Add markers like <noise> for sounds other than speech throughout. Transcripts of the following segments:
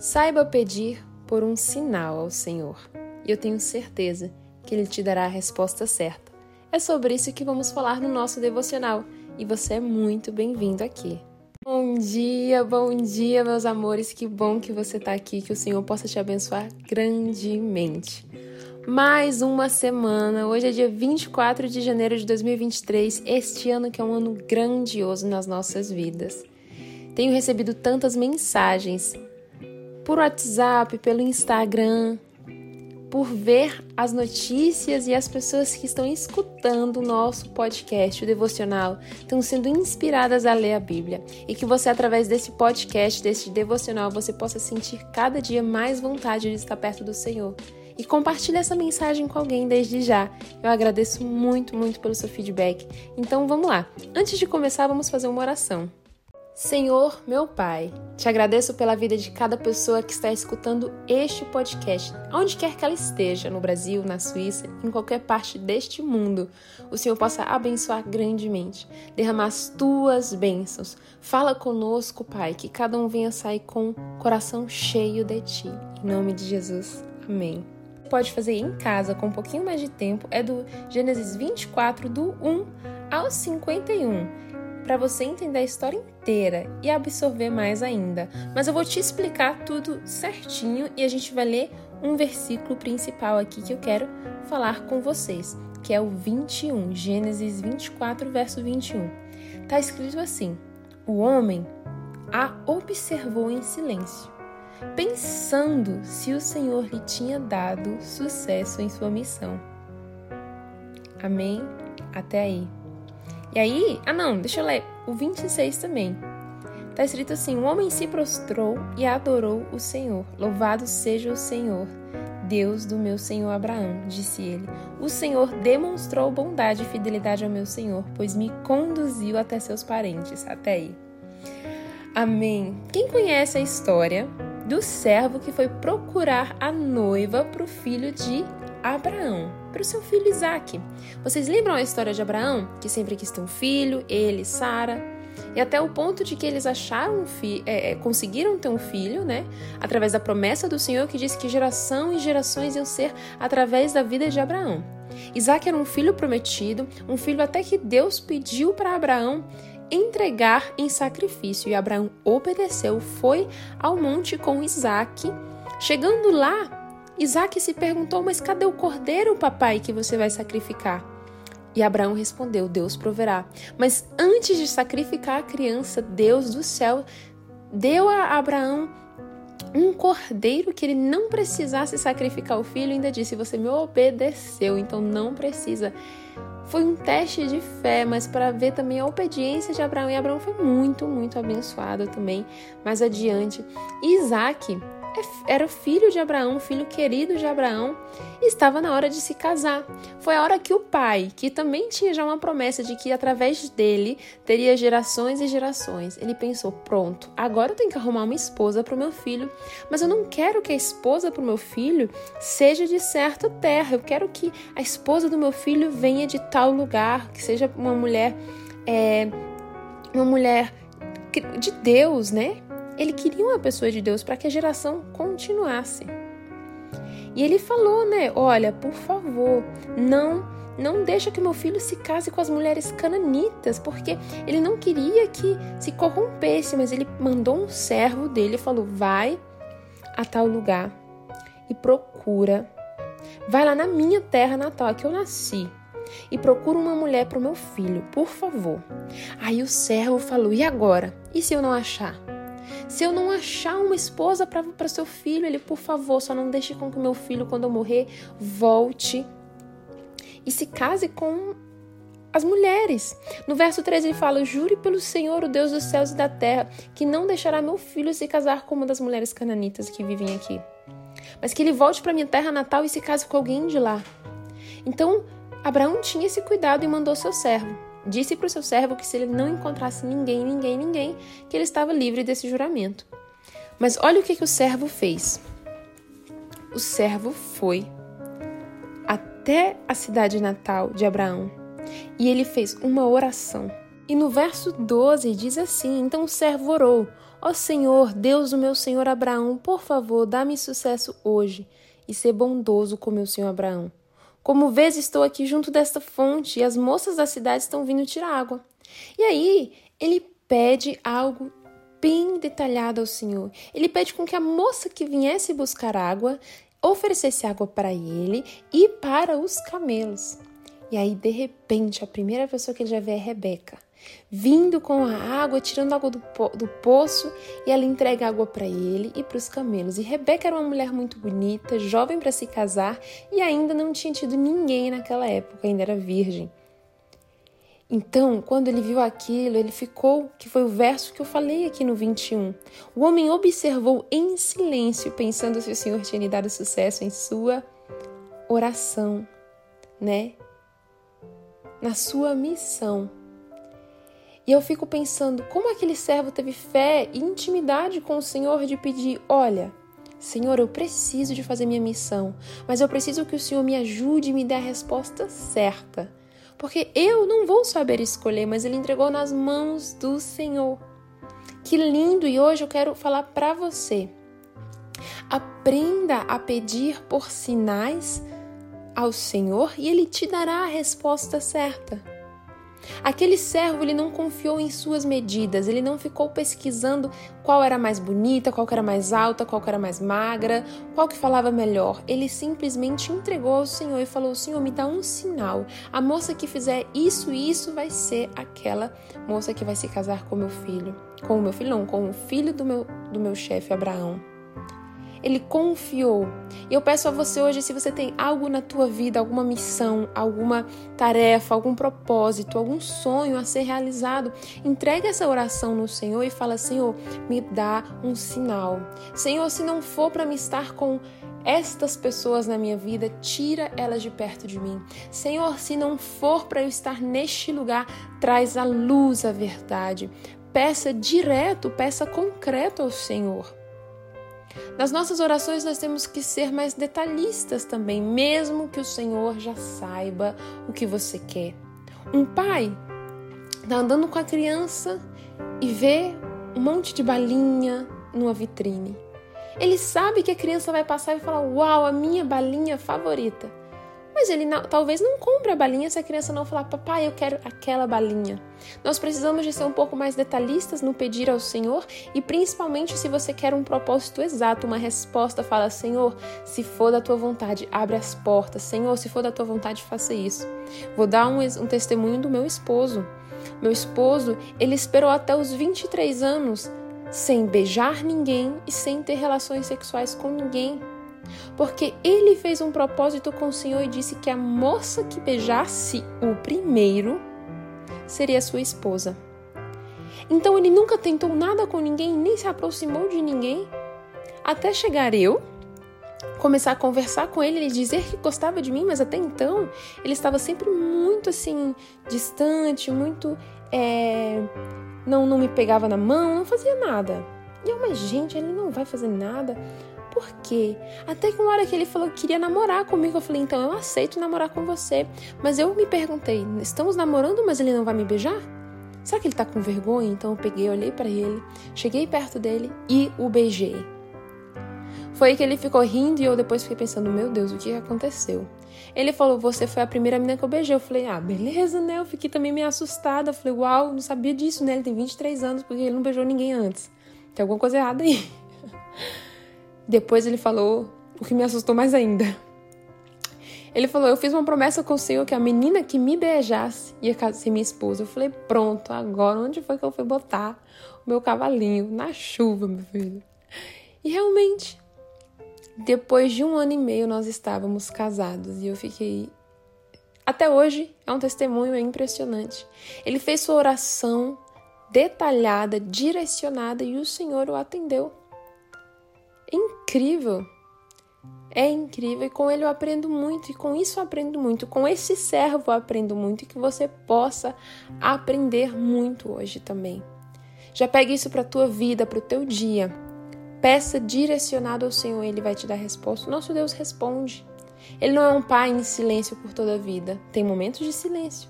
Saiba pedir por um sinal ao Senhor, e eu tenho certeza que Ele te dará a resposta certa. É sobre isso que vamos falar no nosso devocional, e você é muito bem-vindo aqui. Bom dia, bom dia, meus amores. Que bom que você está aqui, que o Senhor possa te abençoar grandemente. Mais uma semana, hoje é dia 24 de janeiro de 2023, este ano que é um ano grandioso nas nossas vidas. Tenho recebido tantas mensagens por WhatsApp, pelo Instagram, por ver as notícias e as pessoas que estão escutando o nosso podcast, o devocional, estão sendo inspiradas a ler a Bíblia. E que você, através desse podcast, desse devocional, você possa sentir cada dia mais vontade de estar perto do Senhor. E compartilhe essa mensagem com alguém desde já. Eu agradeço muito, muito pelo seu feedback. Então vamos lá. Antes de começar, vamos fazer uma oração. Senhor, meu Pai, te agradeço pela vida de cada pessoa que está escutando este podcast, onde quer que ela esteja, no Brasil, na Suíça, em qualquer parte deste mundo. O Senhor possa abençoar grandemente, derramar as tuas bênçãos. Fala conosco, Pai, que cada um venha sair com o coração cheio de ti. Em nome de Jesus. Amém. Pode fazer em casa com um pouquinho mais de tempo, é do Gênesis 24, do 1 ao 51 para você entender a história inteira e absorver mais ainda. Mas eu vou te explicar tudo certinho e a gente vai ler um versículo principal aqui que eu quero falar com vocês, que é o 21, Gênesis 24, verso 21. Tá escrito assim: O homem a observou em silêncio, pensando se o Senhor lhe tinha dado sucesso em sua missão. Amém? Até aí. E aí, ah não, deixa eu ler o 26 também. Tá escrito assim: O homem se prostrou e adorou o Senhor. Louvado seja o Senhor, Deus do meu senhor Abraão, disse ele. O Senhor demonstrou bondade e fidelidade ao meu senhor, pois me conduziu até seus parentes. Até aí. Amém. Quem conhece a história do servo que foi procurar a noiva para o filho de Abraão, para o seu filho Isaac. Vocês lembram a história de Abraão, que sempre quis ter um filho, ele, Sara, e até o ponto de que eles acharam um fi é, é, conseguiram ter um filho, né? Através da promessa do Senhor que disse que geração e gerações iam ser através da vida de Abraão. Isaac era um filho prometido, um filho até que Deus pediu para Abraão entregar em sacrifício. E Abraão obedeceu, foi ao monte com Isaac. Chegando lá, Isaac se perguntou: Mas cadê o cordeiro, papai, que você vai sacrificar? E Abraão respondeu: Deus proverá. Mas antes de sacrificar a criança, Deus do céu deu a Abraão um cordeiro que ele não precisasse sacrificar o filho, ainda disse: Você me obedeceu, então não precisa. Foi um teste de fé, mas para ver também a obediência de Abraão. E Abraão foi muito, muito abençoado também mais adiante. Isaac era filho de Abraão, filho querido de Abraão, e estava na hora de se casar. Foi a hora que o pai, que também tinha já uma promessa de que através dele teria gerações e gerações, ele pensou: pronto, agora eu tenho que arrumar uma esposa para o meu filho, mas eu não quero que a esposa para o meu filho seja de certa terra, eu quero que a esposa do meu filho venha de tal lugar, que seja uma mulher. É, uma mulher de Deus, né? Ele queria uma pessoa de Deus para que a geração continuasse. E ele falou, né? Olha, por favor, não não deixa que meu filho se case com as mulheres cananitas, porque ele não queria que se corrompesse, mas ele mandou um servo dele e falou: vai a tal lugar e procura. Vai lá na minha terra natal, que eu nasci, e procura uma mulher para o meu filho, por favor. Aí o servo falou: e agora? E se eu não achar? Se eu não achar uma esposa para seu filho, ele, por favor, só não deixe com que meu filho, quando eu morrer, volte e se case com as mulheres. No verso 13 ele fala: Jure pelo Senhor, o Deus dos céus e da terra, que não deixará meu filho se casar com uma das mulheres cananitas que vivem aqui, mas que ele volte para minha terra natal e se case com alguém de lá. Então, Abraão tinha esse cuidado e mandou seu servo. Disse para o seu servo que se ele não encontrasse ninguém, ninguém, ninguém, que ele estava livre desse juramento. Mas olha o que, que o servo fez. O servo foi até a cidade natal de Abraão e ele fez uma oração. E no verso 12 diz assim: Então o servo orou: Ó Senhor, Deus do meu senhor Abraão, por favor, dá-me sucesso hoje e ser bondoso com meu senhor Abraão. Como vês, estou aqui junto desta fonte e as moças da cidade estão vindo tirar água. E aí, ele pede algo bem detalhado ao Senhor. Ele pede com que a moça que viesse buscar água oferecesse água para ele e para os camelos. E aí, de repente, a primeira pessoa que ele já vê é Rebeca, vindo com a água, tirando água do, po do poço, e ela entrega água para ele e para os camelos. E Rebeca era uma mulher muito bonita, jovem para se casar e ainda não tinha tido ninguém naquela época, ainda era virgem. Então, quando ele viu aquilo, ele ficou, que foi o verso que eu falei aqui no 21. O homem observou em silêncio, pensando se o Senhor tinha lhe dado sucesso em sua oração, né? Na sua missão. E eu fico pensando como aquele servo teve fé e intimidade com o Senhor de pedir: olha, Senhor, eu preciso de fazer minha missão, mas eu preciso que o Senhor me ajude e me dê a resposta certa porque eu não vou saber escolher, mas ele entregou nas mãos do Senhor. Que lindo! E hoje eu quero falar para você. Aprenda a pedir por sinais ao Senhor e ele te dará a resposta certa. Aquele servo ele não confiou em suas medidas, ele não ficou pesquisando qual era mais bonita, qual era mais alta, qual era mais magra, qual que falava melhor. Ele simplesmente entregou ao Senhor e falou: Senhor, me dá um sinal. A moça que fizer isso e isso vai ser aquela moça que vai se casar com meu filho. Com o meu filho, não, com o filho do meu, do meu chefe Abraão. Ele confiou. E eu peço a você hoje, se você tem algo na tua vida, alguma missão, alguma tarefa, algum propósito, algum sonho a ser realizado, entregue essa oração no Senhor e fala: Senhor, me dá um sinal. Senhor, se não for para me estar com estas pessoas na minha vida, tira elas de perto de mim. Senhor, se não for para eu estar neste lugar, traz a luz, a verdade. Peça direto, peça concreto ao Senhor. Nas nossas orações, nós temos que ser mais detalhistas também, mesmo que o Senhor já saiba o que você quer. Um pai está andando com a criança e vê um monte de balinha numa vitrine. Ele sabe que a criança vai passar e falar: Uau, a minha balinha favorita. Mas ele não, talvez não compre a balinha se a criança não falar, papai, eu quero aquela balinha. Nós precisamos de ser um pouco mais detalhistas no pedir ao Senhor e principalmente se você quer um propósito exato, uma resposta, fala, Senhor, se for da tua vontade, abre as portas. Senhor, se for da tua vontade, faça isso. Vou dar um, um testemunho do meu esposo. Meu esposo, ele esperou até os 23 anos sem beijar ninguém e sem ter relações sexuais com ninguém porque ele fez um propósito com o Senhor e disse que a moça que beijasse o primeiro seria sua esposa. Então ele nunca tentou nada com ninguém, nem se aproximou de ninguém, até chegar eu, começar a conversar com ele, ele dizer que gostava de mim, mas até então ele estava sempre muito assim, distante, muito. É, não, não me pegava na mão, não fazia nada. E eu, mas gente, ele não vai fazer nada por quê? Até que uma hora que ele falou que queria namorar comigo, eu falei, então eu aceito namorar com você. Mas eu me perguntei, estamos namorando, mas ele não vai me beijar? Será que ele tá com vergonha? Então eu peguei, olhei para ele, cheguei perto dele e o beijei. Foi que ele ficou rindo e eu depois fiquei pensando, meu Deus, o que aconteceu? Ele falou, você foi a primeira menina que eu beijei. Eu falei, ah, beleza, né? Eu fiquei também meio assustada. Eu falei, uau, não sabia disso, né? Ele tem 23 anos porque ele não beijou ninguém antes. Tem alguma coisa errada aí. <laughs> Depois ele falou o que me assustou mais ainda. Ele falou: Eu fiz uma promessa com o Senhor que a menina que me beijasse ia ser minha esposa. Eu falei: Pronto, agora onde foi que eu fui botar o meu cavalinho? Na chuva, meu filho. E realmente, depois de um ano e meio, nós estávamos casados e eu fiquei. Até hoje é um testemunho impressionante. Ele fez sua oração detalhada, direcionada e o Senhor o atendeu incrível. É incrível e com ele eu aprendo muito e com isso eu aprendo muito. Com esse servo eu aprendo muito e que você possa aprender muito hoje também. Já pegue isso para a tua vida, para o teu dia. Peça direcionado ao Senhor, ele vai te dar resposta. Nosso Deus responde. Ele não é um pai em silêncio por toda a vida. Tem momentos de silêncio.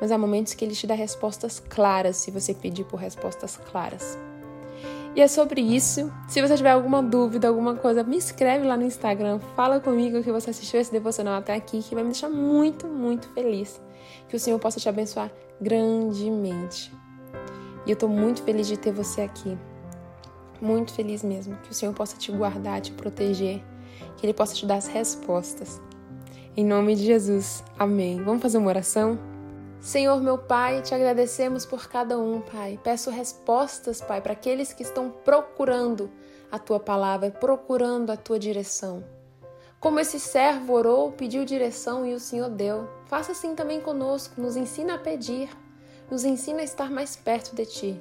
mas há momentos que ele te dá respostas claras se você pedir por respostas claras. E é sobre isso. Se você tiver alguma dúvida, alguma coisa, me escreve lá no Instagram, fala comigo que você assistiu esse devocional até aqui, que vai me deixar muito, muito feliz. Que o Senhor possa te abençoar grandemente. E eu tô muito feliz de ter você aqui. Muito feliz mesmo. Que o Senhor possa te guardar, te proteger, que Ele possa te dar as respostas. Em nome de Jesus. Amém. Vamos fazer uma oração? Senhor, meu Pai, te agradecemos por cada um, Pai. Peço respostas, Pai, para aqueles que estão procurando a tua palavra, procurando a tua direção. Como esse servo orou, pediu direção e o Senhor deu. Faça assim também conosco, nos ensina a pedir, nos ensina a estar mais perto de ti.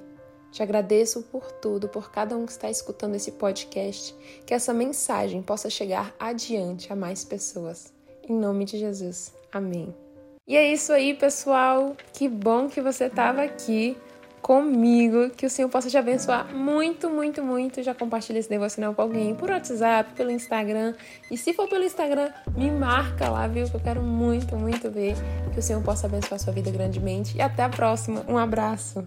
Te agradeço por tudo, por cada um que está escutando esse podcast, que essa mensagem possa chegar adiante a mais pessoas. Em nome de Jesus. Amém. E é isso aí, pessoal. Que bom que você estava aqui comigo. Que o Senhor possa te abençoar muito, muito, muito. Já compartilha esse devocional com alguém por WhatsApp, pelo Instagram. E se for pelo Instagram, me marca lá, viu? Que eu quero muito, muito ver. Que o Senhor possa abençoar a sua vida grandemente. E até a próxima. Um abraço.